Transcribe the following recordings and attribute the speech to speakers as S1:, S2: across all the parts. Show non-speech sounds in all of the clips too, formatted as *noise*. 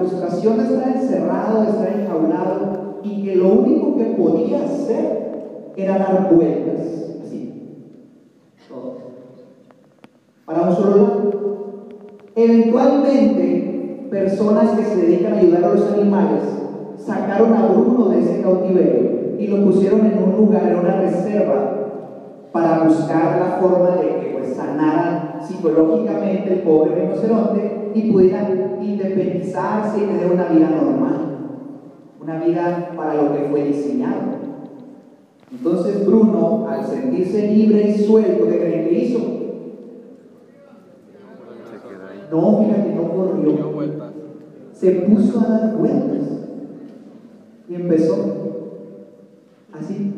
S1: Frustración de estar encerrado, de estar enjaulado y que lo único que podía hacer era dar vueltas, así, todo, para un solo lado. Eventualmente, personas que se dedican a ayudar a los animales sacaron a Bruno de ese cautiverio y lo pusieron en un lugar, en una reserva, para buscar la forma de que pues, sanara psicológicamente el pobre rinoceronte y pudieran independizarse y tener una vida normal, una vida para lo que fue diseñado. Entonces Bruno, al sentirse libre y suelto, ¿qué creen que hizo? No, fíjate, no corrió. Se puso a dar vueltas y empezó así.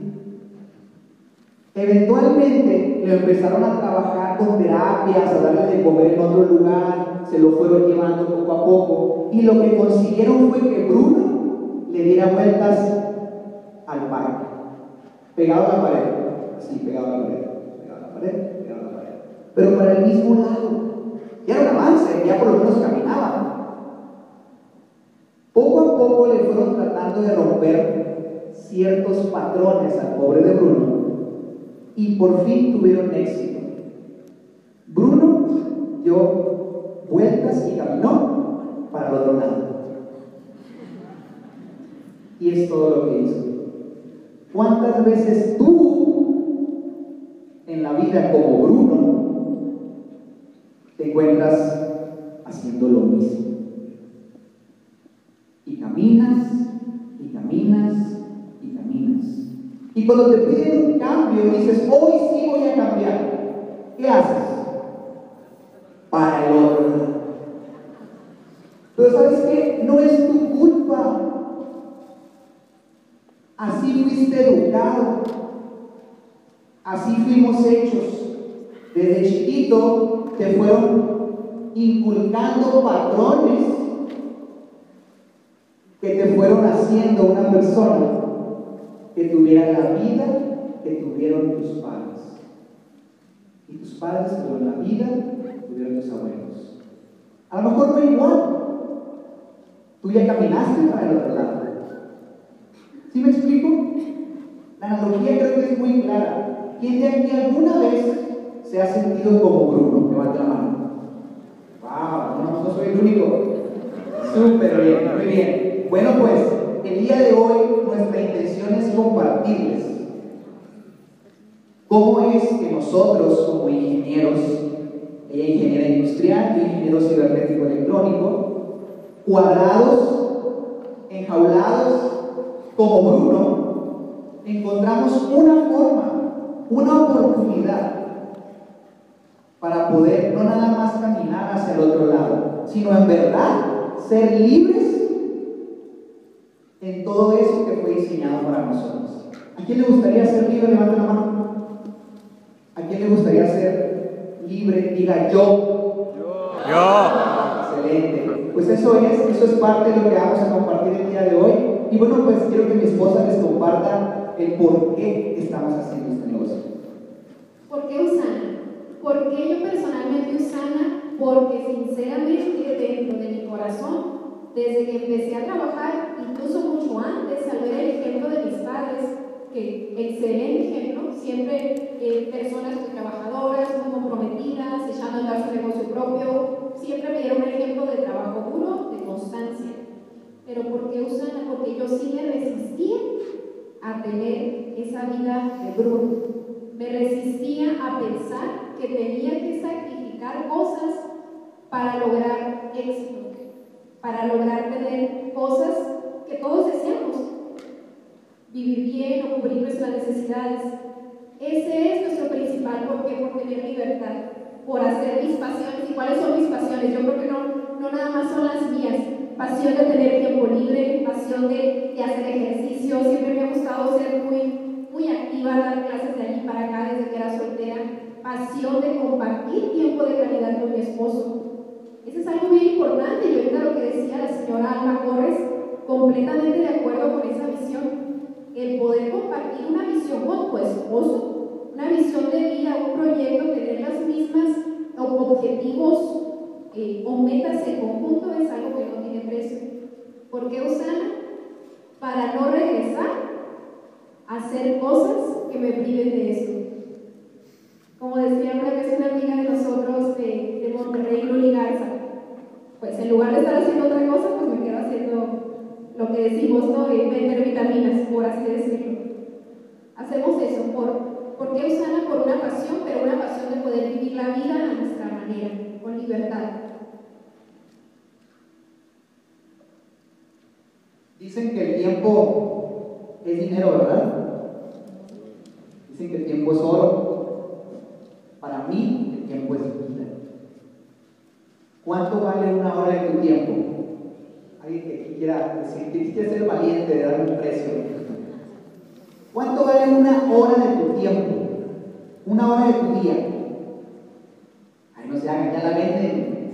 S1: Eventualmente le empezaron a trabajar con terapias, a darle de comer en otro lugar, se lo fueron llevando poco a poco. Y lo que consiguieron fue que Bruno le diera vueltas al parque, pegado a la pared, así, pegado a la pared, pegado a la pared, pegado a la pared, pero para el mismo lado. Ya era un avance, ya por lo menos caminaba. Poco a poco le fueron tratando de romper ciertos patrones al pobre de Bruno y por fin tuvieron éxito. Bruno yo vueltas y caminó para el otro lado. Y es todo lo que hizo. ¿Cuántas veces tú en la vida como Bruno te encuentras haciendo lo mismo? Y caminas, y caminas, y caminas. Y cuando te piden un cambio, dices, hoy sí voy a cambiar. ¿Qué haces? para el otro. Pero sabes qué? No es tu culpa. Así fuiste educado. Así fuimos hechos. Desde chiquito te fueron inculcando patrones que te fueron haciendo una persona que tuviera la vida que tuvieron tus padres. Y tus padres tuvieron la vida tuvieron tus abuelos. A lo mejor no igual. Tú ya caminaste para el otro lado. ¿Sí me explico? La analogía creo que es muy clara. ¿Quién de aquí alguna vez se ha sentido como Bruno? Levanta la mano. ¡Wow! No, no soy el único. Súper bien, muy bien. Bueno, pues el día de hoy nuestra intención es compartirles cómo es que nosotros como ingenieros ella ingeniera industrial, yo ingeniero cibernético electrónico, cuadrados, enjaulados, como Bruno, encontramos una forma, una oportunidad para poder no nada más caminar hacia el otro lado, sino en verdad ser libres en todo eso que fue diseñado para nosotros. ¿A quién le gustaría ser libre? Levante la mano. ¿A quién le gustaría ser libre, diga yo.
S2: Yo.
S1: Excelente. Pues eso es, eso es parte de lo que vamos a compartir el día de hoy. Y bueno, pues quiero que mi esposa les comparta el por qué estamos haciendo este negocio.
S3: ¿Por qué Usana? ¿Por qué yo personalmente Usana? Porque sinceramente dentro de mi corazón, desde que empecé a trabajar, incluso mucho antes, al ver el ejemplo de mis padres, que excelente ejemplo, siempre eh, personas trabajadoras, muy comprometidas, echando a andar su negocio propio, siempre me dieron un ejemplo de trabajo duro, de constancia. Pero ¿por qué usan? Porque yo sí me resistía a tener esa vida de bruto. Me resistía a pensar que tenía que sacrificar cosas para lograr éxito, para lograr tener cosas que todos deseamos, vivir bien o cubrir nuestras necesidades. Ese es nuestro principal porqué por tener libertad, por hacer mis pasiones. ¿Y cuáles son mis pasiones? Yo creo que no, no nada más son las mías. Pasión de tener tiempo libre, pasión de, hacer ejercicio. Siempre me ha gustado ser muy, muy activa, dar clases de allí para acá desde que era soltera. Pasión de compartir tiempo de calidad con mi esposo. Eso es algo muy importante y ahorita lo que decía la señora Alma Corres, completamente de acuerdo con esa visión. El poder compartir una visión con tu esposo, una visión de vida, un proyecto, tener las mismas objetivos eh, o metas en conjunto es algo que no tiene precio. ¿Por qué Usana? Para no regresar a hacer cosas que me priven de eso. Como decía una vez una amiga de nosotros de, de Monterrey, Luli Garza, pues en lugar de estar haciendo otra cosa, pues me quedo haciendo lo que decimos, ¿no? De vender vitaminas, por así decirlo. Hacemos eso, por, ¿por qué Usana? Por una pasión, pero una pasión de poder vivir la vida a nuestra manera, con libertad.
S1: Dicen que el tiempo es dinero, ¿verdad? Dicen que el tiempo es oro. Para mí, el tiempo es vida. ¿Cuánto vale una hora de tu tiempo? Alguien que quiera decir, que quiera ser valiente de dar un precio. ¿Cuánto vale una hora de tu tiempo? Una hora de tu día. Ay, no se hagan, ya la venden.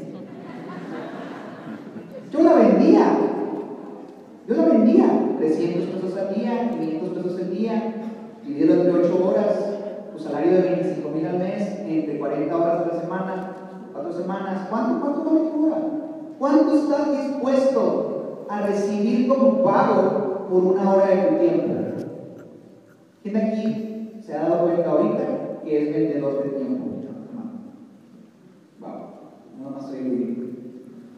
S1: Yo la vendía. Yo la vendía. 300 pesos al día, 500 pesos al día, dividido entre 8 horas, tu salario de 25 mil al mes, entre 40 horas a la semana, 4 semanas. ¿Cuánto, cuánto vale tu hora? ¿Cuánto estás dispuesto a recibir como pago por una hora de tu tiempo? ¿Quién de aquí se ha dado cuenta ahorita que es vendedor de tiempo? Wow, no más soy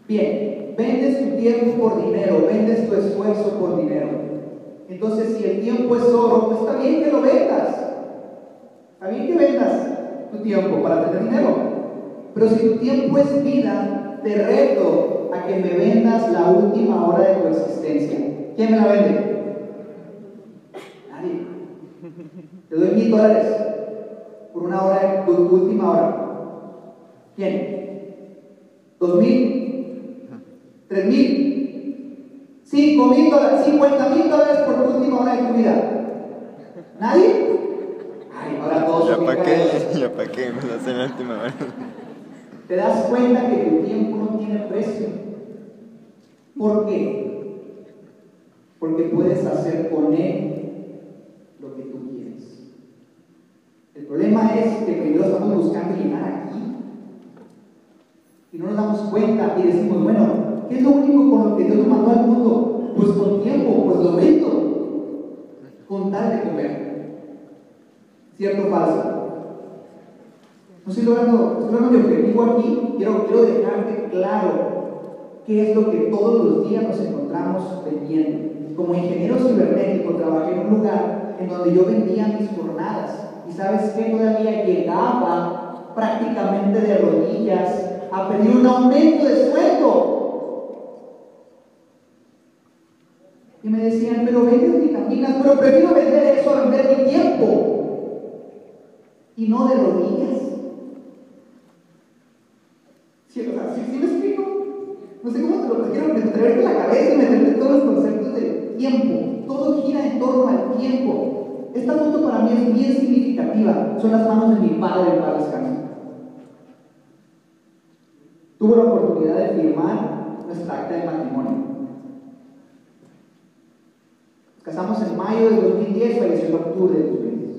S1: Bien, vendes tu tiempo por dinero, vendes tu esfuerzo por dinero. Entonces, si el tiempo es oro, pues está bien que lo vendas. Está bien que vendas tu tiempo para tener dinero. Pero si tu tiempo es vida, te reto a que me vendas la última hora de tu existencia. ¿Quién me la vende? Nadie. Te doy mil dólares por una hora, tu, tu última hora. ¿Quién? ¿Dos mil? ¿Tres mil? ¿Cinco mil dólares? ¿Cincuenta mil dólares por tu última hora de tu vida? ¿Nadie? Ay, ahora todos
S4: Ya
S1: son
S4: pa'
S1: bien
S4: qué, ya pa' qué, me lo hacen la última hora.
S1: Te das cuenta que tu tiempo no tiene precio. ¿Por qué? Porque puedes hacer con él lo que tú quieres. El problema es que primero estamos buscando llegar aquí y no nos damos cuenta y decimos, bueno, ¿qué es lo único con lo que Dios nos mandó al mundo? Pues con tiempo, pues lo vendo, con tal de comer. ¿Cierto o falso? No estoy logrando, estoy logrando mi objetivo aquí. Quiero, quiero dejarte claro qué es lo que todos los días nos encontramos vendiendo. Como ingeniero cibernético trabajé en un lugar en donde yo vendía mis jornadas. Y sabes qué, todavía llegaba prácticamente de rodillas a pedir un aumento de sueldo. Y me decían, pero vendes vitaminas, pero prefiero vender eso a vender mi tiempo. Y no de rodillas. ¿Sí, o sea, ¿sí, sí me explico? No sé cómo te lo quiero traerte la cabeza y meterte todos los conceptos de tiempo. Todo gira en torno al tiempo. Esta foto para mí es bien significativa. Son las manos de mi padre, el padre descanso. Tuve la oportunidad de firmar nuestra acta de matrimonio. Nos casamos en mayo de 2010, falleció en octubre de 2010.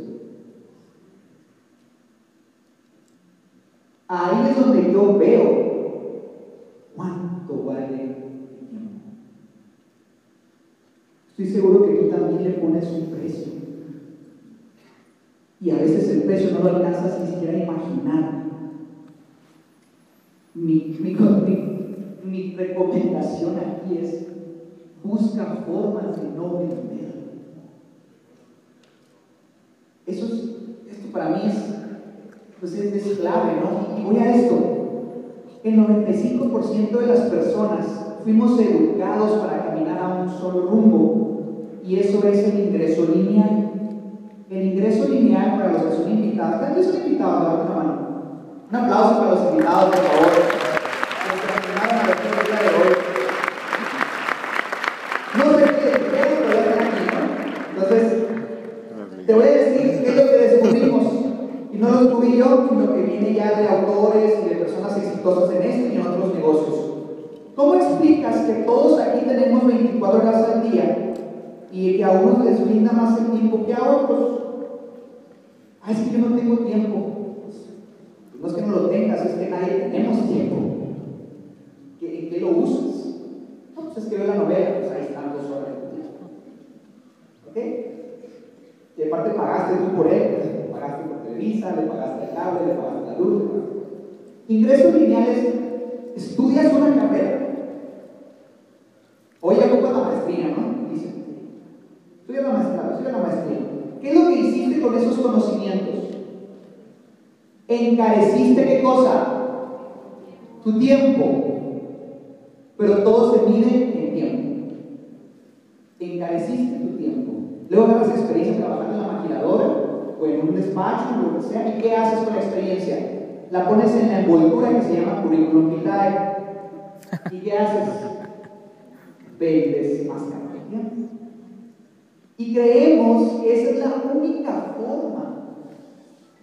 S1: Ahí es donde yo veo cuánto vale el tiempo. Estoy seguro que tú también le pones un precio. Y a veces el precio no lo alcanzas ni siquiera a imaginar. Mi, mi, mi, mi recomendación aquí es busca formas de no vender. Eso es, esto para mí es, pues es, clave, ¿no? Y voy a esto. el 95% de las personas fuimos educados para caminar a un solo rumbo y eso es el ingreso lineal. El ingreso lineal para los que son invitados. ¿Cuántos son invitados? Levanten la mano. Un aplauso para los invitados, por favor. No sé qué pero ya están aquí. Entonces, te voy a decir qué es lo que descubrimos. Y no lo descubrí yo, sino que viene ya de autores y de personas exitosas en otros negocios. ¿Cómo explicas que todos aquí tenemos 24 horas al día y que a unos les brinda más el tiempo que a otros? Ah, es que yo no tengo tiempo. No es que no lo tengas, es que nadie tenemos tiempo. ¿Qué- ¿En qué lo usas? No, pues es que veo la novela, pues ahí están dos horas. ¿Ok? Y aparte pagaste tú por él, pues, le pagaste por Televisa, le pagaste el cable, le pagaste la luz. Ingresos lineales, estudias una carrera. Hoy ya ocupas la maestría, ¿no? Dicen. Estudia la maestría, estudia la maestría. ¿Qué es lo que hiciste con esos conocimientos? Encareciste qué cosa? Tu tiempo. Pero todo se mide en tiempo. Encareciste tu tiempo. Luego agarras experiencia trabajando en la maquiladora o en un despacho, o lo que sea. ¿Y qué haces con la experiencia? La pones en la envoltura que se llama currículum vitae. ¿Y qué haces? Vendes más cantidad. Y creemos que esa es la única forma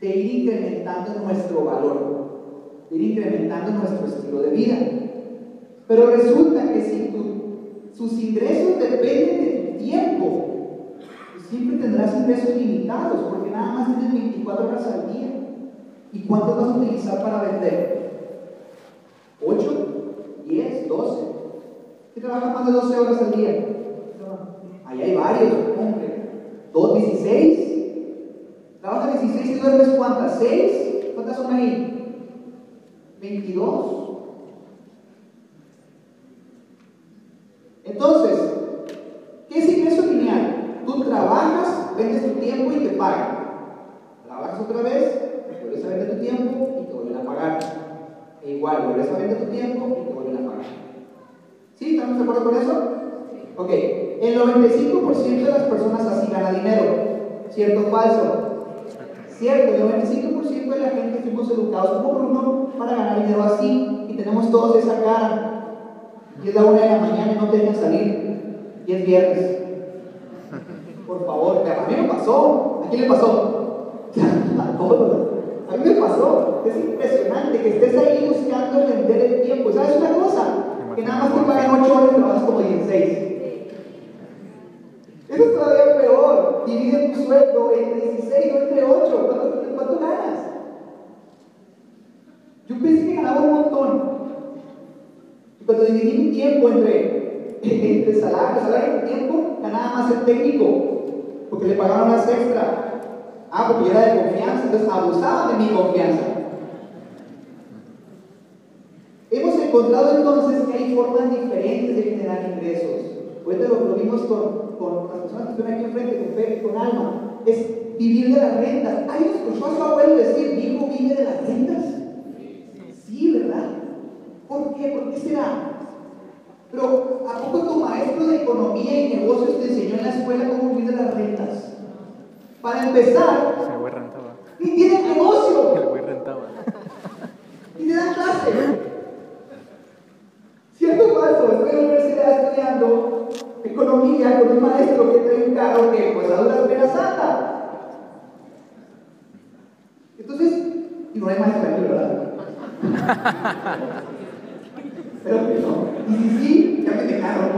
S1: de ir incrementando nuestro valor, de ir incrementando nuestro estilo de vida. Pero resulta que si tu- sus ingresos dependen de tu tiempo, pues siempre tendrás ingresos limitados, porque nada más tienes 24 horas al día. ¿Y cuántos vas a utilizar para vender? ¿8? ¿10? ¿12? ¿Qué trabaja más de 12 horas al día? 16. La otra 16, ¿tú duermes cuántas? ¿6? ¿Cuántas son ahí? ¿22? Entonces, ¿qué es ingreso lineal? Tú trabajas, vendes tu tiempo y te pagan. Trabajas otra vez, vuelves a vender tu tiempo y te vuelven a pagar. E igual, vuelves a vender tu tiempo y te vuelven a pagar. ¿Sí? ¿Estamos de acuerdo con eso? Ok. El 95% de las personas así gana dinero. ¿Cierto o falso? Cierto, el 95% de la gente fuimos educados como Bruno para ganar dinero así y tenemos todos esa cara. Y es la una de la mañana y no te dejan salir. Y es viernes. Por favor, a mí me pasó. ¿A quién le pasó? *laughs* A todos. A mí me pasó. Es impresionante que estés ahí buscando vender el tiempo. ¿Sabes una cosa? Que nada más te pagan 8 horas y trabajas como 16. Eso es todavía peor. Divide tu sueldo entre 16 o entre 8. ¿Cuánto, ganas? Yo pensé que ganaba un montón. Y cuando dividí mi tiempo entre, *laughs* entre salario, salario y tiempo, ganaba más el técnico. Porque le pagaban más extra. Ah, porque era de confianza, entonces abusaban de mi confianza. Hemos encontrado entonces que hay formas diferentes de generar ingresos. Ahorita lo vimos con, con las personas que están aquí enfrente, con Pepe y con Alma. Es vivir de las rentas. ¿Alguien escuchó a su abuelo decir, mi hijo vive de las rentas? Sí, ¿verdad? ¿Por qué? ¿Por qué será? Pero ¿a poco tu maestro de economía y negocios te enseñó en la escuela cómo vivir de las rentas? Para empezar,
S2: El güey rentaba.
S1: ni tienen
S2: El
S1: negocio, *laughs*
S2: güey rentaba.
S1: ni te dan clase. ¿Cierto o falso? Estoy en la universidad estudiando economía con un maestro que trae un carro que pues a duras penas anda. Entonces, y no hay maestro aquí, ¿verdad? *laughs* Que no. Y si sí, ya me dejaron.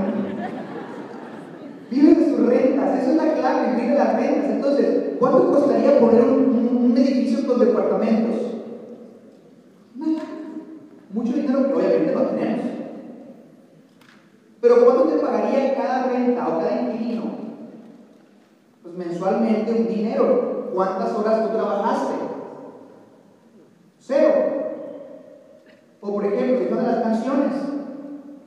S1: Vive de sus rentas, esa es la clave, vive de las rentas. Entonces, ¿cuánto costaría poner un, un- un edificio con departamentos? Nada. Mucho dinero que obviamente no tenemos. Pero ¿cuánto te pagaría cada renta o cada inquilino? Pues mensualmente un dinero. ¿Cuántas horas tú trabajaste? Cero. O por ejemplo, una de las canciones.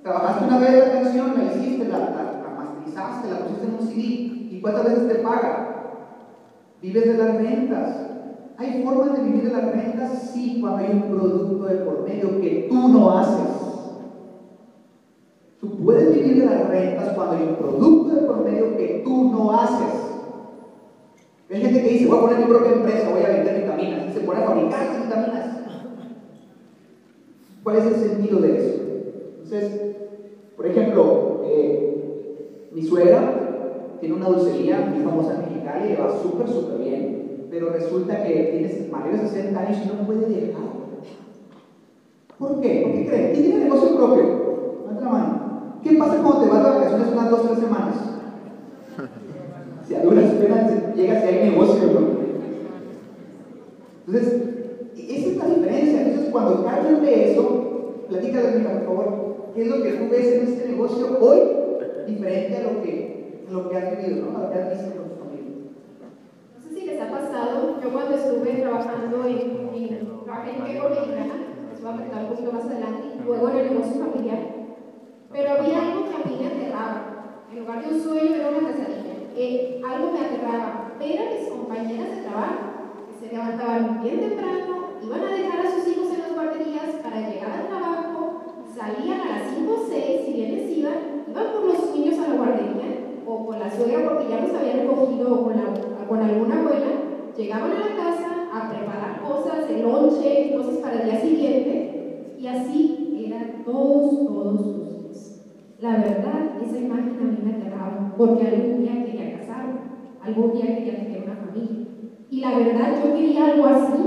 S1: Trabajaste una vez la canción, la hiciste, la, la, la masterizaste, la pusiste en un CD. ¿Y cuántas veces te paga? Vives de las rentas. ¿Hay formas de vivir de las rentas? Sí, cuando hay un producto de por medio que tú no haces. Tú puedes vivir de las rentas cuando hay un producto de por medio que tú no haces. Hay gente que dice, voy a poner mi propia empresa, voy a vender vitaminas. Y se pone a fabricar vitaminas. ¿Cuál es el sentido de eso? Entonces, por ejemplo, eh, mi suegra tiene una dulcería muy famosa en Mexicali le va súper, súper bien. Pero resulta que tiene mayores de 60 años y no puede dejar. ¿Por qué? ¿Por qué creen? ¿Quién tiene negocio propio? Levanta. ¿Qué pasa cuando te vas de vacaciones unas dos o tres semanas? Si a duras penas llegas y hay negocio, ¿no? Entonces, esa es la diferencia. Entonces, cuando Carmen ve eso, platícale, mija, por favor, ¿qué es lo que tú ves en este negocio hoy diferente a lo que, lo que has vivido, ¿no? a lo que has visto con tu familia?
S3: No sé si les ha pasado, yo cuando estuve trabajando en, en, en les voy a contar un poquito más adelante, luego en el negocio familiar, pero había algo que a mí me aterraba. En lugar de un sueño era una pesadilla. Eh, algo me aterraba. Ver mis compañeras de trabajo que se levantaban bien temprano, iban a dejar a sus hijos en las guarderías para llegar al trabajo, salían a las 5 o 6, si bien les iban, iban por los niños a la guardería o con la suegra porque ya los habían recogido o con, con alguna abuela, llegaban a la casa a preparar cosas, el lonche, cosas para el día siguiente, y así eran todos, todos. La verdad, esa imagen a mí me aterraba, porque algún día quería casarme, algún día quería tener una familia. Y la verdad, yo quería algo así.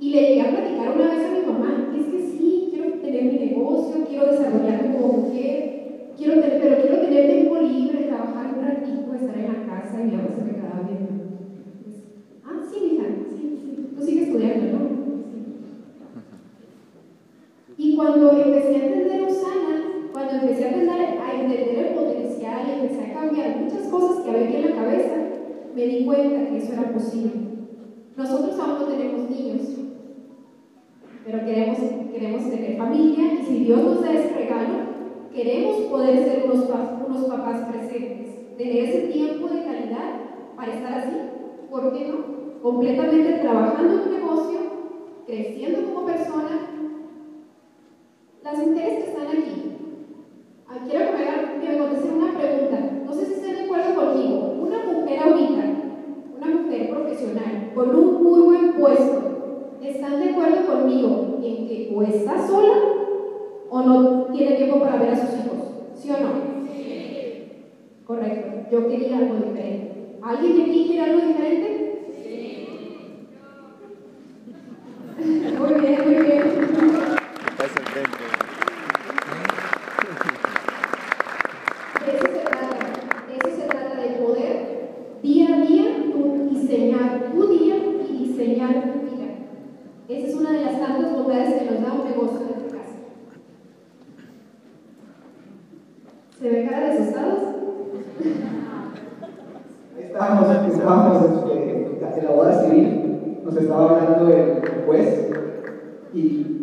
S3: Y le llegué a platicar una vez a mi mamá, es que sí, quiero tener mi negocio, quiero desarrollarme como mujer, quiero tener, pero quiero tener tiempo libre, trabajar un ratito, estar en la casa, y mi mamá se me quedaba viendo. Ah, sí, mija, sí, sí, tú sigues estudiando, ¿no? Y cuando empecé a entender Osana, cuando empecé a entender, a entender el potencial y empecé a cambiar muchas cosas que había en la cabeza, me di cuenta que eso era posible. Nosotros aún no tenemos niños, pero queremos, queremos tener familia y si Dios nos da ese regalo, queremos poder ser unos, unos papás presentes, tener ese tiempo de calidad para estar así, ¿por qué no? Completamente trabajando en un negocio, creciendo como persona. Las mujeres están aquí, quiero que me, hagan, que me contesten una pregunta. No sé si están de acuerdo conmigo. Una mujer ahorita, una mujer profesional, con un muy buen puesto, ¿están de acuerdo conmigo en que o está sola o no tiene tiempo para ver a sus hijos? ¿Sí o no? Sí. Correcto. Yo quería algo diferente. ¿Alguien de aquí quiere algo diferente? Sí. Muy bien, muy bien.
S4: Pasa enfrente.
S3: De eso se trata, de eso se trata de poder día a día tú diseñar tu día y diseñar tu vida. Esa es una de las tantas bondades que nos da un negocio de tu casa. ¿Se ve cara de asustados?
S1: Estábamos, estábamos este, en la boda civil, nos estaba hablando el juez y,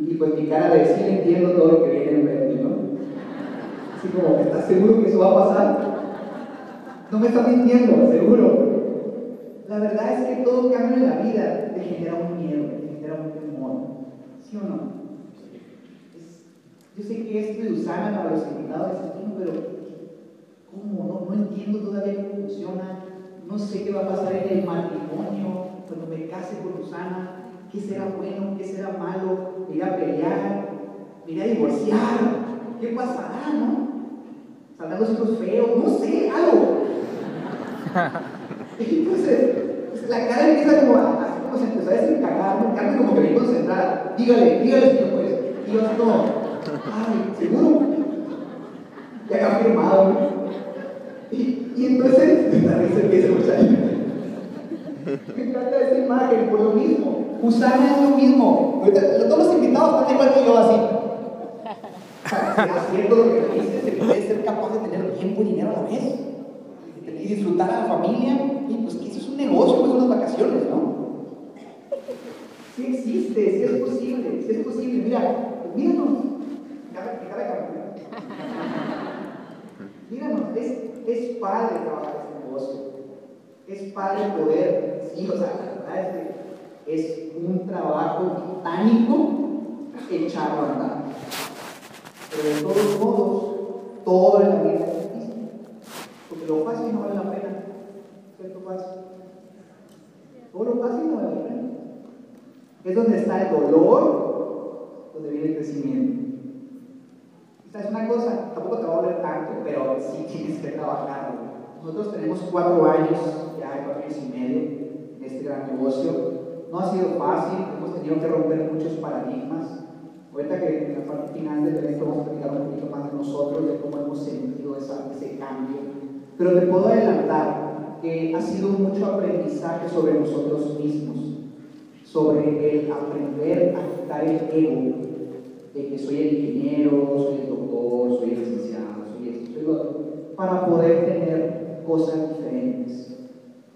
S1: y pues mi cara de sí entiendo todo lo que viene en mente, ¿no? Así como, ¿estás seguro que eso va a pasar? No me está mintiendo, seguro. La verdad es que todo cambio en la vida te genera un miedo, te genera un temor. ¿Sí o no? Es- yo sé que esto de Usana para los invitados es aquí, pero ¿cómo? No, no entiendo todavía cómo funciona. No sé qué va a pasar en el matrimonio cuando me case con Usana. ¿Qué será bueno? ¿Qué será malo? ¿Me iré a pelear? ¿Me iré a divorciar? ¿Qué pasará, no? ¿Saldrán los hijos feos? No sé, algo. *laughs* Entonces, pues, la cara empieza como a, así como se empezó a desencajar, ¿no? Carmen como que bien concentrada. Dígale, dígale, señor juez. Y yo como, ay, ¿seguro? Ya ha firmado, ¿no? Y, entonces, a muchacho. Me encanta esa imagen, por lo mismo. Usana es lo mismo. Todos los invitados están igual que yo así. Haciendo lo que me dices, se puede ser capaz de tener tiempo y dinero a la vez. Y disfrutar a la familia. Y pues que eso es un negocio, pues unas vacaciones, ¿no? Sí existe, sí es posible, sí es posible. Mira, míranos. De campeón. Míranos, es, es padre trabajar este negocio. Es padre poder, sí, o sea, la verdad es que es un trabajo titánico echarlo a andar. Pero de todos modos, todo la vida es difícil. Porque lo fácil no vale la pena. ¿Cierto fácil? Todo lo fácil no vale la pena. Es donde está el dolor, donde viene el crecimiento. Es una cosa, tampoco te va a doler tanto, pero sí tienes que trabajar. Nosotros tenemos cuatro años, ya cuatro años y medio, en este gran negocio. No ha sido fácil, hemos tenido que romper muchos paradigmas. Ahorita que en la parte final del evento vamos a platicar un poquito más de nosotros, de cómo hemos sentido ese cambio. Pero te puedo adelantar que ha sido mucho aprendizaje sobre nosotros mismos, sobre el aprender a quitar el ego que soy el ingeniero, soy el doctor, soy el licenciado, soy esto, soy lo otro, para poder tener cosas diferentes.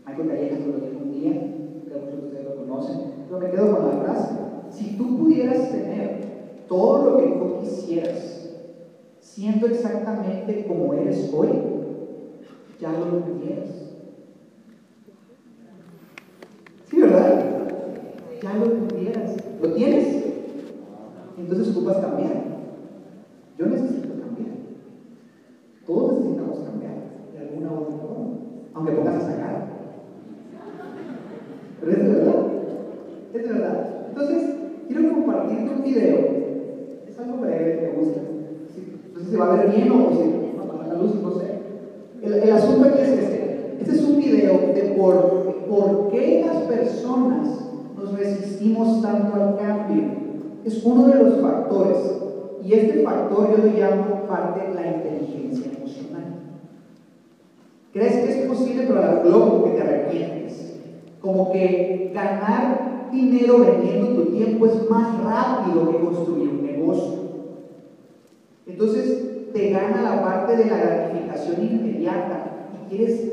S1: Michael Callejas lo dijo un día, que muchos de ustedes lo conocen, pero me quedo con la frase. Si tú pudieras tener todo lo que tú quisieras, siendo exactamente como eres hoy, ya lo tuvieras. ¿Sí, verdad? Ya lo tuvieras. ¿Lo tienes? Entonces ocupas cambiar. Yo necesito cambiar. Todos necesitamos cambiar de alguna u otra forma, aunque pongas esa cara. Pero es de verdad. Es de verdad. Entonces, quiero compartirte un video. Es algo breve, me gusta. No sé si va a ver bien o si la luz, no sé. El, el asunto aquí es este. Este es un video de por, por qué las personas nos resistimos tanto al cambio es uno de los factores. Y este factor yo lo llamo parte de la inteligencia emocional. ¿Crees que es posible, pero luego como que te arrepientes? Como que ganar dinero vendiendo tu tiempo es más rápido que construir un negocio. Entonces te gana la parte de la gratificación inmediata y quieres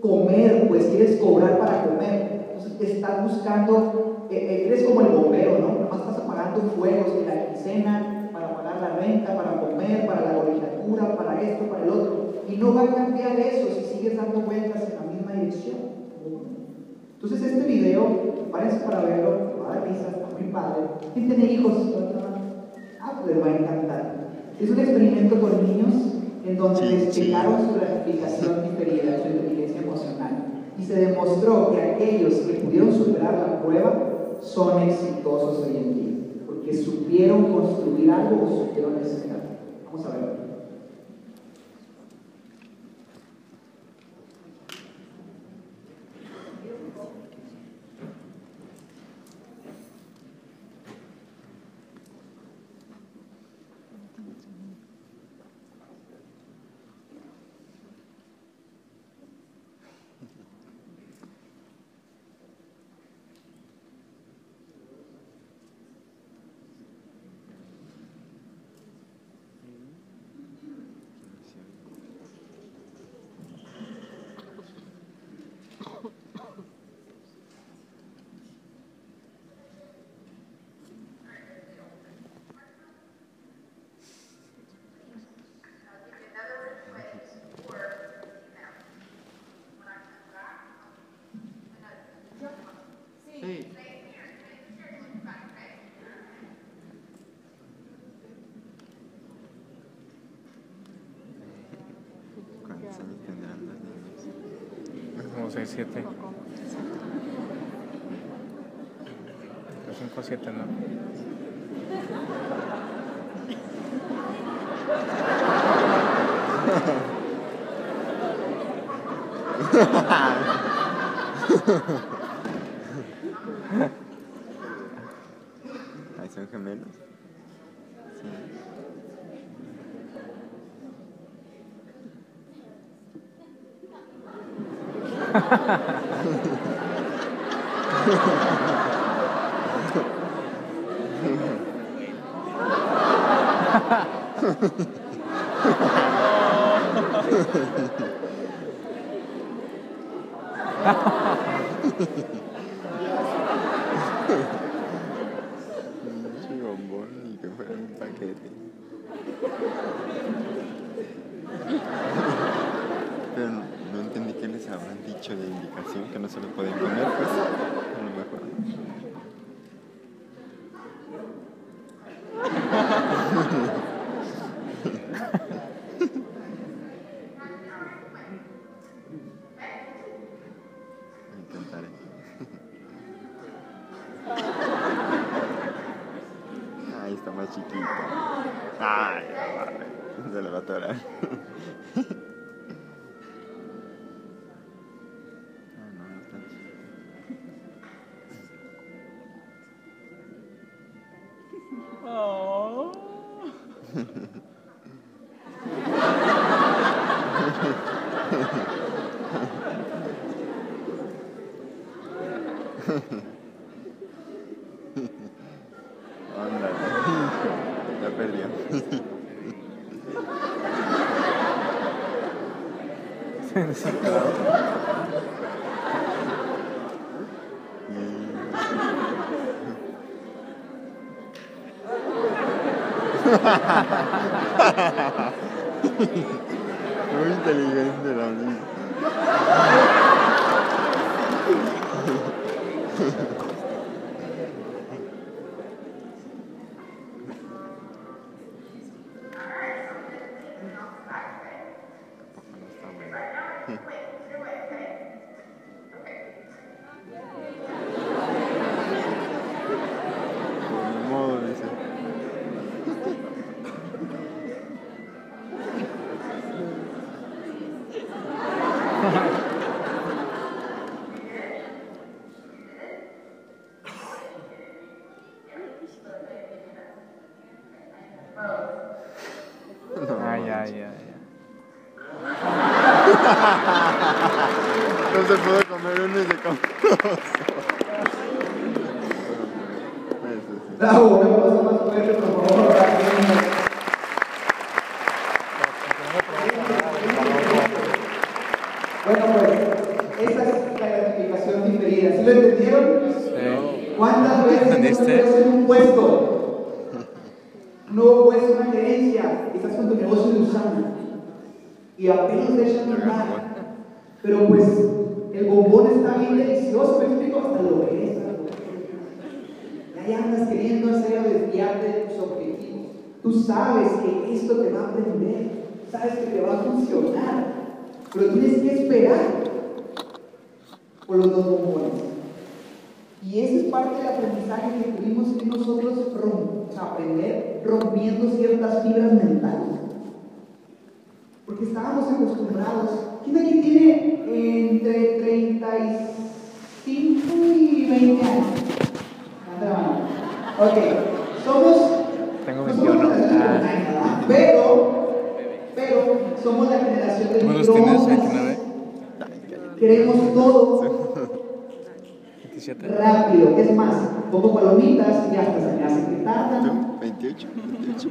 S1: comer, pues quieres cobrar para comer. Entonces estás buscando, eh, eh, eres como el bombero, ¿no? Apagando fuegos en la quincena para pagar la renta, para comer, para la colegiatura, para esto, para el otro. Y no va a cambiar eso si sigues dando vueltas en la misma dirección. Entonces este video, parece para verlo, va a dar risa, está muy padre. ¿Quién tiene hijos? Ah, pues les va a encantar. Es un experimento con niños en donde
S4: Sí,
S1: les
S4: sí.
S1: checaron su gratificación diferida, su inteligencia emocional. Y se demostró que aquellos que pudieron superar la prueba son exitosos hoy en día, supieron construir algo o supieron desarrollar. Vamos a ver.
S4: ¿Cuántos años tendrán los niños?
S2: Como 6, 7. 5, 7, ¿no? *laughs*
S4: Ahí son gemelos. Ha ha ha. de indicación que no se lo pueden poner, pues a lo mejor. *laughs* Intentaré. Ay, está más chiquita. Ay, se le va a atorar. *laughs*
S2: Ay. ay. *laughs*
S4: No se pudo comer uno y se comió dos.
S1: Bravo, más fuerte, por favor. Bueno, pues, esa es la gratificación diferida. ¿Sí lo entendieron? ¿Cuántas veces
S2: ¿Entendiste?
S1: te en un puesto? No puesto una gerencia, estás con tu negocio de Usana y apenas le echan la mano. Pero pues el bombón está bien delicioso, me explico, hasta lo ves. Y ahí andas queriendo hacer o desviarte de tus objetivos. Tú sabes que esto te va a aprender, sabes que te va a funcionar, pero tienes que esperar por los dos bombones. Y ese es parte del aprendizaje que tuvimos que nosotros rom- o sea, aprender rompiendo ciertas fibras mentales. Porque estábamos acostumbrados. ¿Quién aquí tiene entre 35 y 20 años? Levanta la mano. Ok, somos.
S2: Tengo
S1: no somos
S2: 21.
S1: la generación
S2: Ah.
S1: espontánea, ¿verdad? Pero, pero somos la generación del
S2: ¿Cuántos tienes?
S1: microondas.
S2: 29.
S1: Queremos todo
S2: 27.
S1: rápido. Es más, pongo palomitas y hasta se me hace que tardan.
S4: ¿Tú? 28, 28.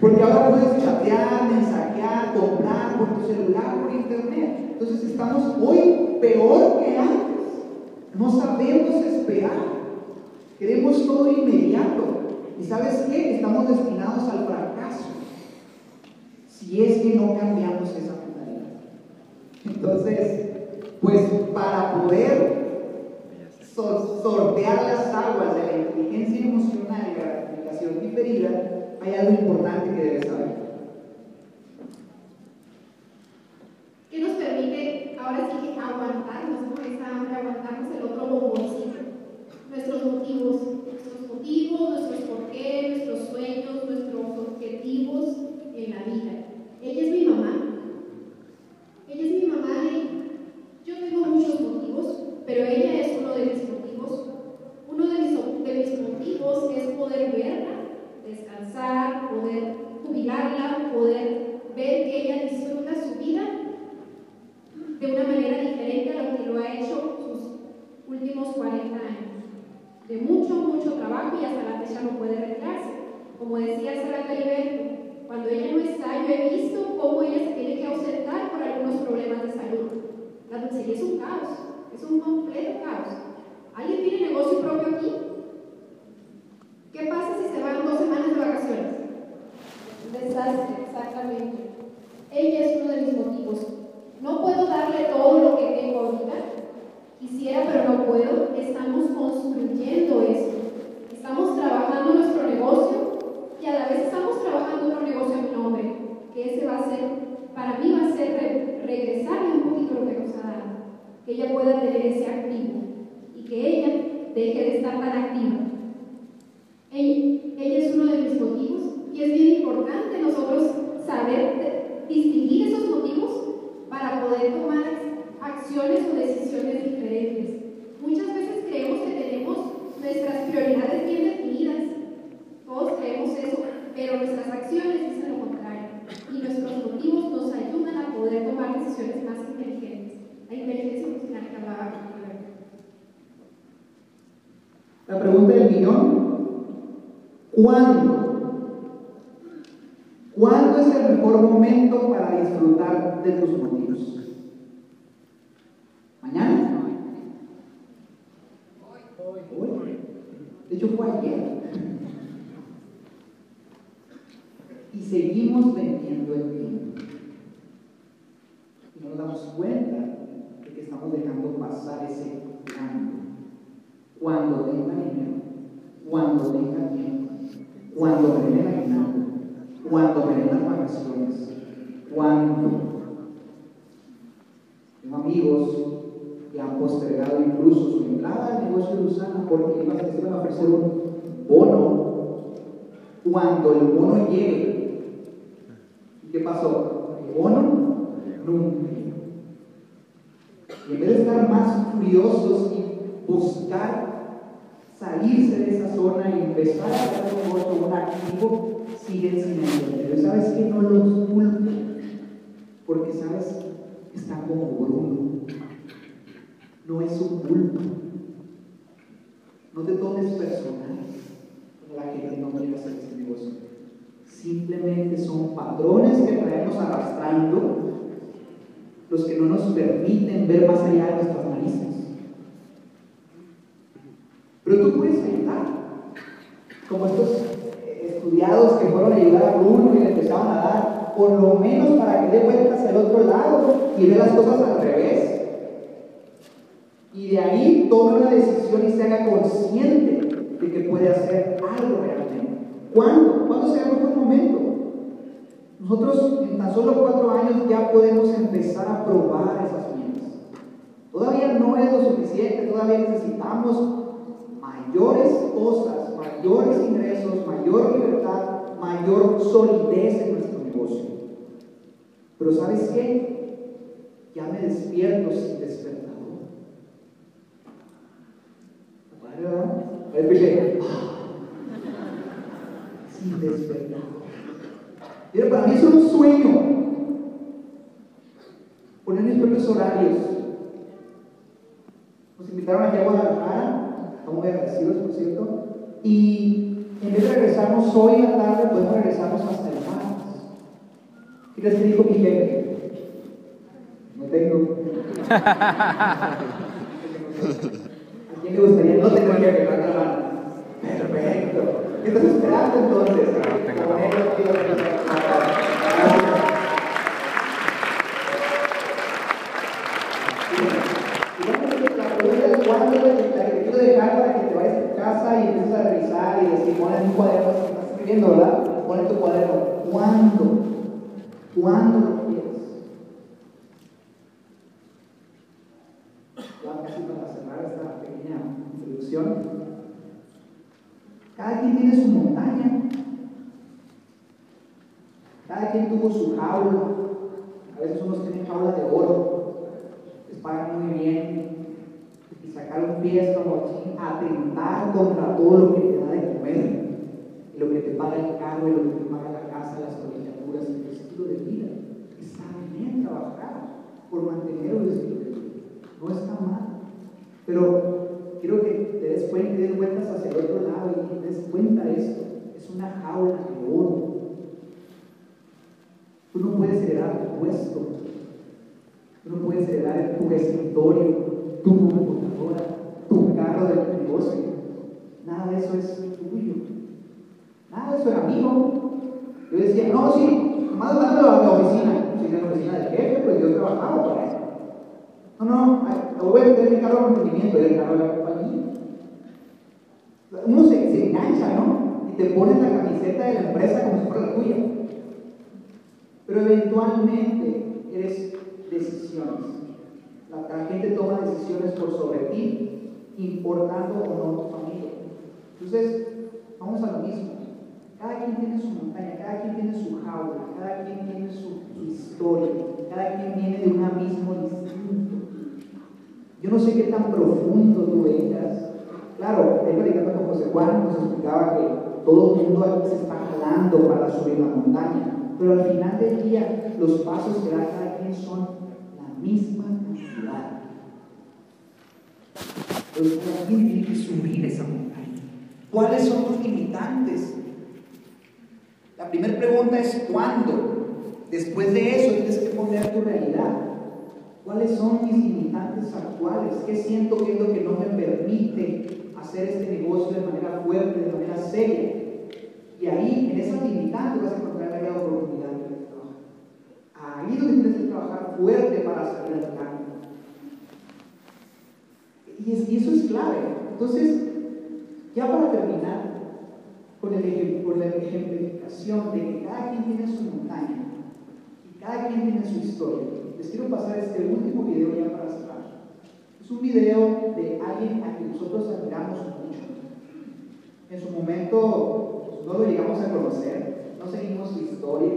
S1: Porque ahora puedes chatear, mensajear, comprar por tu celular, por internet. Entonces estamos hoy peor que antes. No sabemos esperar. Queremos todo inmediato. ¿Y sabes qué? Estamos destinados al fracaso. Si es que no cambiamos esa mentalidad. Entonces, pues para poder sor- sortear las aguas de la inteligencia emocional y la gratificación diferida, hay algo importante que debes saber.
S3: que nos permite ahora sí que aguantarnos, ¿no? Esa hambre, aguantarnos el otro bomboncito. Nuestros motivos, nuestros motivos, nuestros porqué, nuestros sueños, nuestros objetivos en la vida. Ella es mi mamá. Ella es mi mamá y yo tengo muchos motivos, pero ella es uno de mis motivos. Uno de mis, de mis motivos es poder verla, descansar, poder jubilarla, poder ver que ella disfruta su vida de una manera diferente a lo que lo ha hecho sus últimos 40 años. De mucho, mucho trabajo y hasta la fecha no puede retirarse. Como decía Sara Caliberto, cuando ella no está, yo he visto cómo ella se tiene que ausentar por algunos problemas de salud. La dulcería es un caos, es un completo caos. ¿Alguien tiene negocio propio aquí? ¿Qué pasa si se van dos semanas de vacaciones? Un desastre, exactamente. Ella es uno de mis motivos. No puedo darle todo lo que tengo ahorita. Quisiera, pero no puedo. Estamos construyendo esto. Estamos trabajando nuestro negocio y a la vez estamos trabajando otro negocio a mi nombre, que ese va a ser, para mí va a ser re- regresarle un poquito lo que nos ha dado. Que ella pueda tener ese activo y que ella deje de estar tan activa. Ella, ella es uno de acciones dicen lo contrario y nuestros motivos nos ayudan a poder tomar decisiones más inteligentes. La inteligencia emocional que hablaba
S1: La pregunta del millón, ¿cuándo? ¿Cuándo es el mejor momento para disfrutar de tus motivos? ¿Mañana? Hoy. De hecho fue ayer. Y seguimos vendiendo el tiempo. Y no nos damos cuenta de que estamos dejando pasar ese cambio cuando tenga dinero, cuando tenga tiempo, cuando me la aguinaldo, cuando me las vacaciones, cuando. Tengo amigos que han postergado incluso su entrada al negocio de Usana porque iban a ofrecer un bono. Cuando el bono llegue, ¿y qué pasó? El bono nunca. Y en vez de estar más furiosos y buscar salirse de esa zona y empezar a hacer un un activo, siguen sin entender. ¿Sabes que No los culpo, porque sabes, están como Bruno. No es su culpa. No te tomes personal la gente no quiere hacer este negocio. Simplemente son patrones que traemos arrastrando los que no nos permiten ver más allá de nuestras narices. Pero tú puedes ayudar. Como estos eh, estudiados que fueron a ayudar a Bruno y le empezaron a dar, por lo menos para que dé vueltas al otro lado y vea las cosas al revés. Y de ahí tome una decisión y se haga consciente de que puede hacer algo realmente. ¿Cuándo? ¿Cuándo será el momento? Nosotros en tan solo cuatro años ya podemos empezar a probar esas mientes. Todavía no es lo suficiente, todavía necesitamos mayores cosas, mayores ingresos, mayor libertad, mayor solidez en nuestro negocio. Pero ¿sabes qué? Ya me despierto sin despertador. ¿Verdad? Pero para mí es un sueño poner mis propios horarios. Nos invitaron aquí a Guadalajara estamos muy agradecidos, por cierto. Y en vez de regresarnos hoy a la tarde, podemos regresarnos hasta el martes. ¿Qué les dijo mi jefe? No tengo. *laughs* ¿A quién le gustaría? No tengo jefe, no la mano. ¿Qué estás esperando entonces? No tengo y empiezas a revisar y decir, pones un cuaderno, estás escribiendo, ¿verdad? Pones tu cuaderno. ¿Cuándo? ¿Cuándo lo quieres? Ya casi para cerrar esta pequeña introducción. Cada quien tiene su montaña. Cada quien tuvo su jaula. A veces unos tienen jaula de oro. Les pagan muy bien sacar un pie mochín, atentar contra todo lo que te da de comer, y lo que te paga el carro, y lo que te paga la casa, las colegiaturas, el estilo de vida. Está bien trabajar por mantener un estilo de vida. No está mal. Pero quiero que te des cuenta y des vueltas hacia el otro lado y te des cuenta de esto. Es una jaula de oro. Tú no puedes heredar tu puesto. Tú no puedes heredar tu escritorio, tu computadora, tu carro de negocio. Nada de eso es tuyo. Nada de eso era mío. Yo decía, no, sí, nomás dándolo a mi oficina. Si en la oficina del jefe, pues yo trabajaba para eso. No, no, no voy a carro de el de la compañía. Uno se, se engancha, ¿no? Y te pones la camiseta de la empresa como si fuera la tuya. Pero eventualmente eres decisiones. La, gente toma decisiones por sobre ti, importando o no tu familia. Entonces, vamos a lo mismo. Cada quien tiene su montaña, cada quien tiene su jaula, cada quien tiene su, historia, cada quien viene de un abismo distinto. Yo no sé qué tan profundo tú vengas. Claro, ahí platicando con José Juan nos explicaba que todo el mundo se está jalando para subir la montaña, pero al final del día los pasos que da cada quien son la misma cantidad. Entonces cada tiene que subir esa montaña. ¿Cuáles son los limitantes? La primera pregunta es ¿cuándo? Después de eso tienes que poner tu realidad. ¿Cuáles son mis limitantes actuales? ¿Qué siento que es lo que no me permite hacer este negocio de manera fuerte, de manera seria? Y ahí, en esas limitantes, vas a encontrar la gran oportunidad de trabajar. Ahí es donde tienes que trabajar fuerte para salir adelante. Y, y eso es clave. Entonces, ya para terminar, con, el, con la ejemplificación de que cada quien tiene su montaña y cada quien tiene su historia, les quiero pasar este último video ya para cerrar. Es un video de alguien a quien nosotros admiramos mucho. En su momento pues, no lo llegamos a conocer, no seguimos su historia,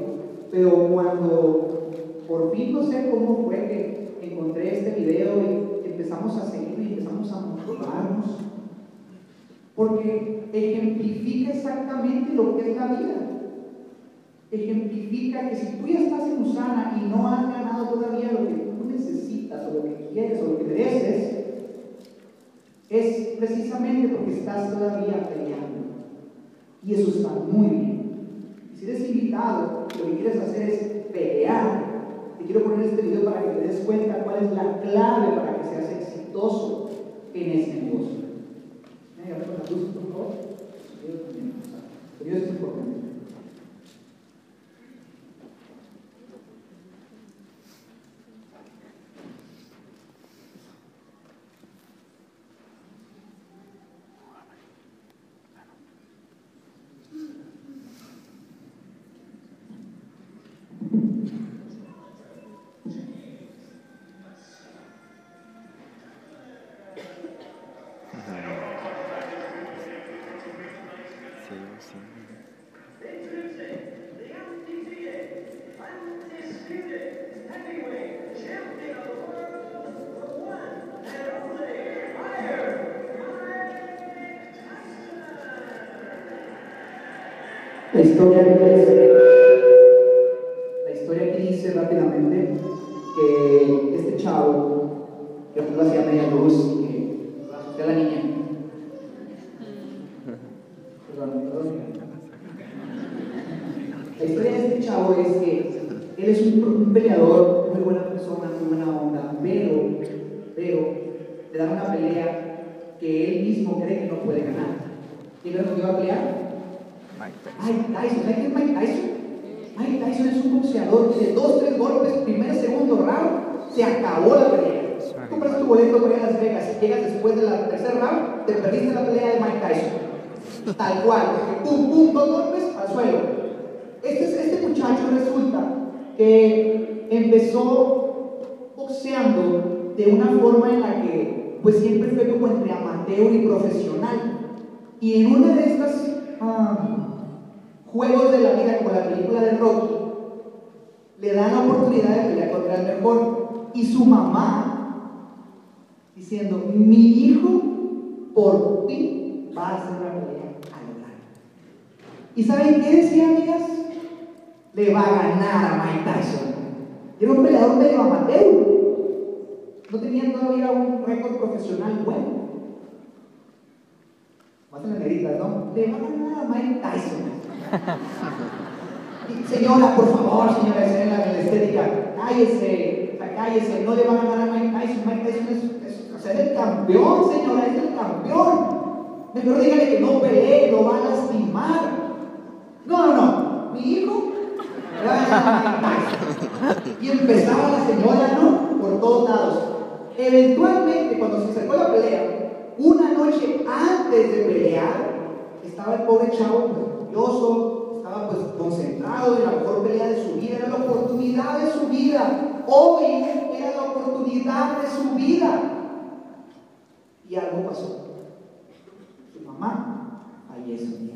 S1: pero cuando por fin no sé cómo fue que encontré este video y empezamos a seguir y empezamos a motivarnos porque ejemplifica exactamente lo que es la vida. Ejemplifica que si tú ya estás en Usana y no has ganado todavía lo que tú necesitas o lo que quieres o lo que mereces, es precisamente porque estás todavía peleando. Y eso está muy bien. Si eres invitado, lo que quieres hacer es pelear. Te quiero poner este video para que te des cuenta cuál es la clave para que seas exitoso en ese negocio. Dios es importante. La historia que dice, la historia que dice rápidamente que este chavo, que lo hacía media luz y que asusté a la niña. Perdón, perdón. La historia de este chavo es que él es un, un peleador, muy buena persona, muy buena onda, pero, pero, le da una pelea que él mismo cree que no puede ganar. ¿Quién cree que iba a pelear? Mike Tyson, ¿sabes qué es Mike Tyson? Mike Tyson es un boxeador que de dos, tres golpes, primer, segundo round, se acabó la pelea. Compras tu boleto para ir a Las Vegas y llegas después del tercer round, te perdiste la pelea de Mike Tyson. Tal cual, pum, pum, dos golpes al suelo. Este, este muchacho resulta que empezó boxeando de una forma en la que pues siempre fue como entre amateur y profesional. Y en una de estas ah, juegos de la vida, como la película de Rocky, le dan la oportunidad de pelear contra el mejor. Y su mamá diciendo, mi hijo por fin va a hacer una pelea a lograr. ¿Y saben qué decía, amigas? Le va a ganar a Mike Tyson. Era un peleador medio amateur. No tenía todavía un récord profesional bueno. Más en las negritas, ¿no? Le va a ganar a Mike Tyson. *laughs* Señora, por favor, señora, esa en la estética, cállese, cállese, no le van a ganar a Mike Tyson. Mike Tyson es, es, es el campeón, señora, es el campeón. Mejor dígale que no pelee, lo va a lastimar. No, no, no, mi hijo le va a ganar a Mike Tyson. Y empezaba la señora, ¿no? Por todos lados. Eventualmente, cuando se acercó la pelea, una noche antes de pelear, estaba el pobre chavo estaba pues concentrado en la mejor pelea de su vida, era la oportunidad de su vida. Hoy era la oportunidad de su vida. Y algo pasó. Su mamá fallece un día.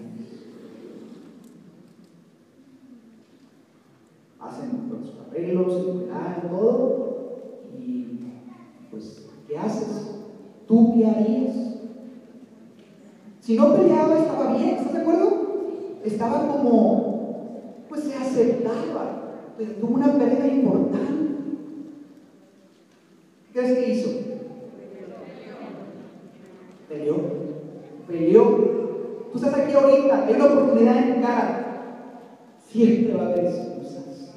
S1: Hacen los arreglos, y todo. ¿Qué haces? ¿Tú qué harías? Si no peleaba estaba bien, ¿estás de acuerdo? estaba como, pues se aceptaba, pero tuvo una pérdida importante. ¿Qué crees que hizo? Peleó. Peleó. Tú estás aquí ahorita, hay una oportunidad en cara. Siempre va a haber excusas.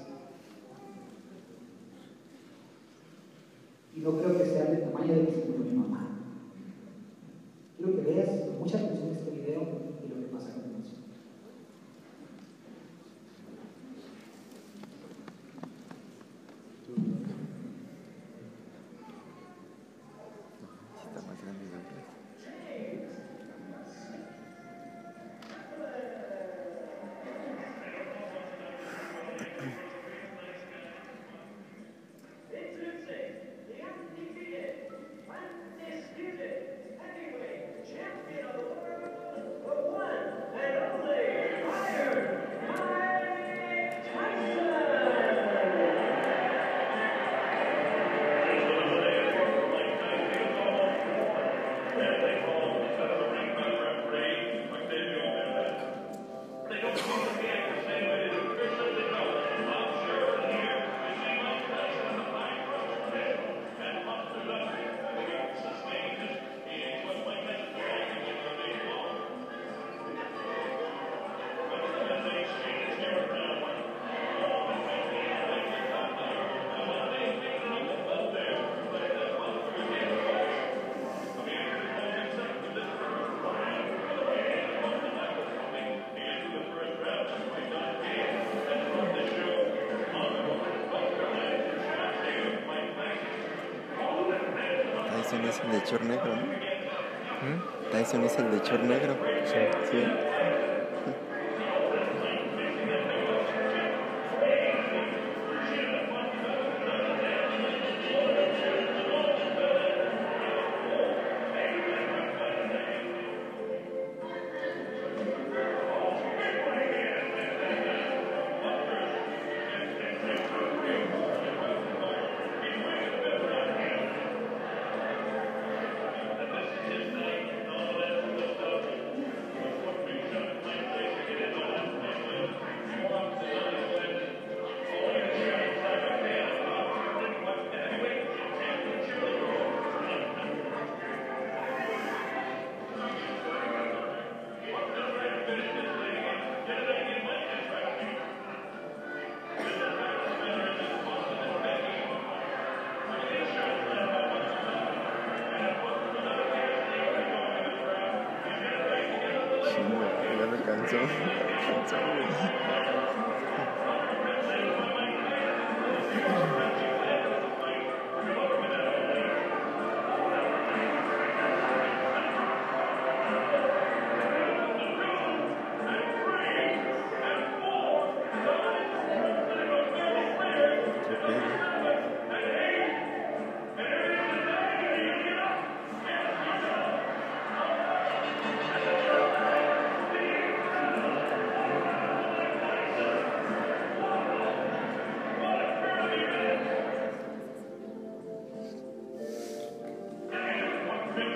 S1: Y no creo que sea del tamaño de que mi mamá. Quiero que veas con mucha atención este video y lo que pasa a
S4: de chor negro, ¿no?
S2: ¿Mm?
S4: Tyson es el de chor negro.
S2: Sí.
S4: Sí.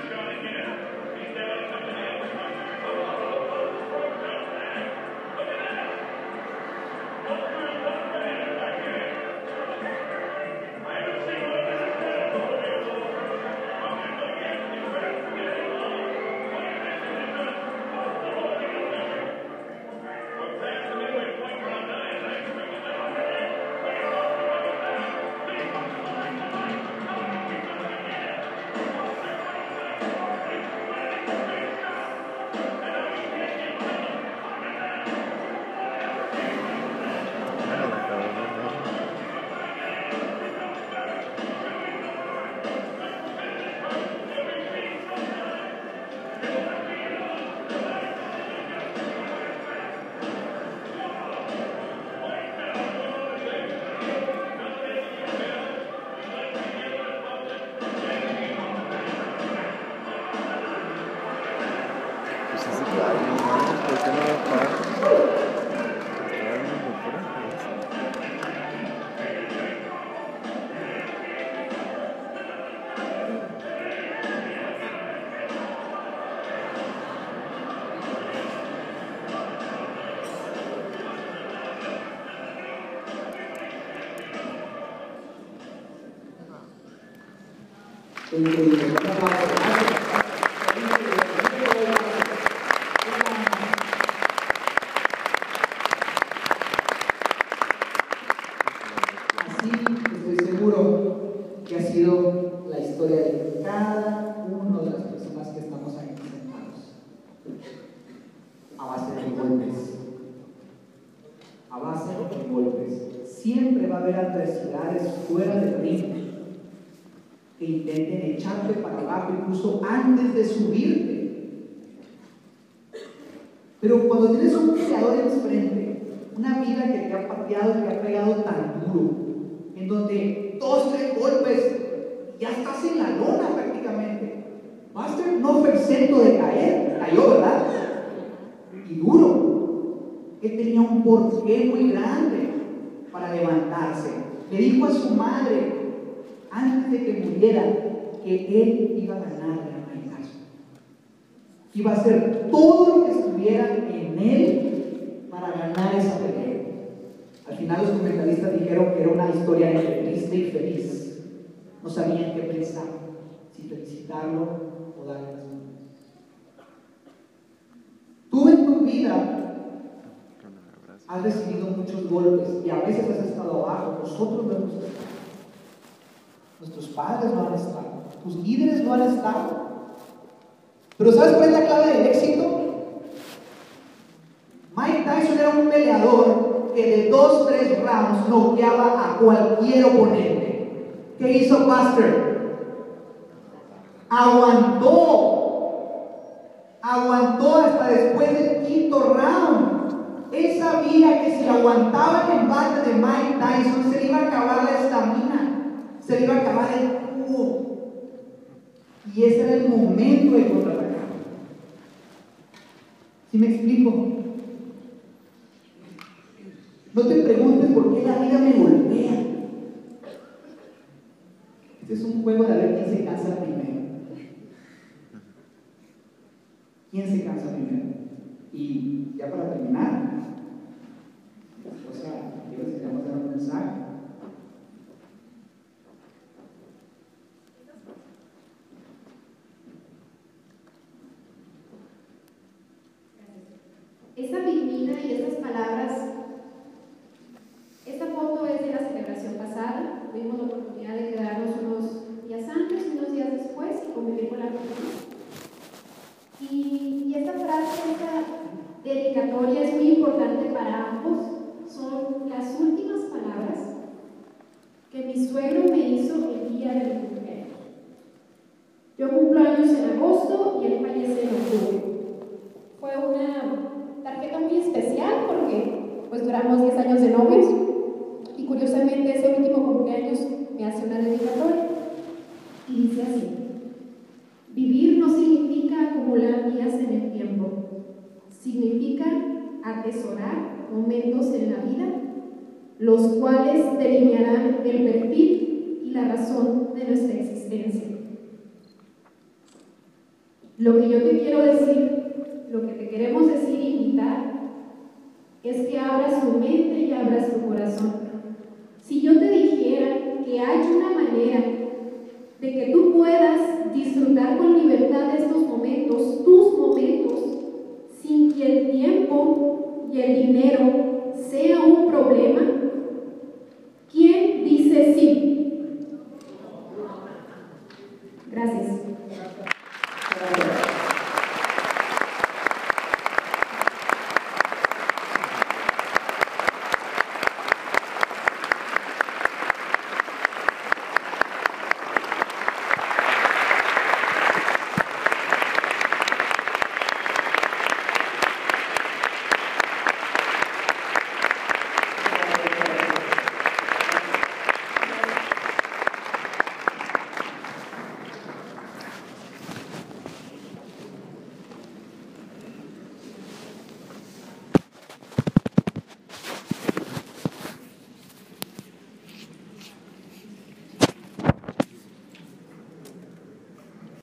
S1: shot again. He's down to Tyson era un peleador que de dos, tres rounds noqueaba a cualquier oponente. ¿Qué hizo Buster? Aguantó. Aguantó hasta después del quinto round. Él sabía que si aguantaba el embate de Mike Tyson se le iba a acabar la estamina, se le iba a acabar el jugo. Y ese era el momento de contraatacar. ¿Sí me explico? No te preguntes por qué la vida me golpea. Este es un juego de ver quién se cansa primero. ¿Quién se cansa primero? Y ya para terminar, o sea, quiero que vamos a dar un mensaje.
S3: Esta divina y estas palabras, esta foto es de la celebración pasada. Tuvimos la oportunidad de quedarnos unos días antes y unos días después y convivir con la familia. Y, y esta frase, esta dedicatoria es muy importante para ambos. Son las últimas palabras que mi suegro me hizo el día de mi cumpleaños. Yo cumplo años en agosto y él fallece en octubre. Fue una tarjeta muy especial porque pues duramos 10 años de novios y curiosamente ese último cumpleaños me hace una dedicatoria y dice así, vivir no significa acumular días en el tiempo, significa atesorar momentos en la vida, los cuales delinearán el perfil y la razón de nuestra existencia. Lo que yo te quiero decir, lo que te queremos decir e invitar, es que abras tu mente y abras tu corazón. Si yo te dijera que hay una manera de que tú puedas disfrutar con libertad estos momentos, tus momentos, sin que el tiempo y el dinero Gracias.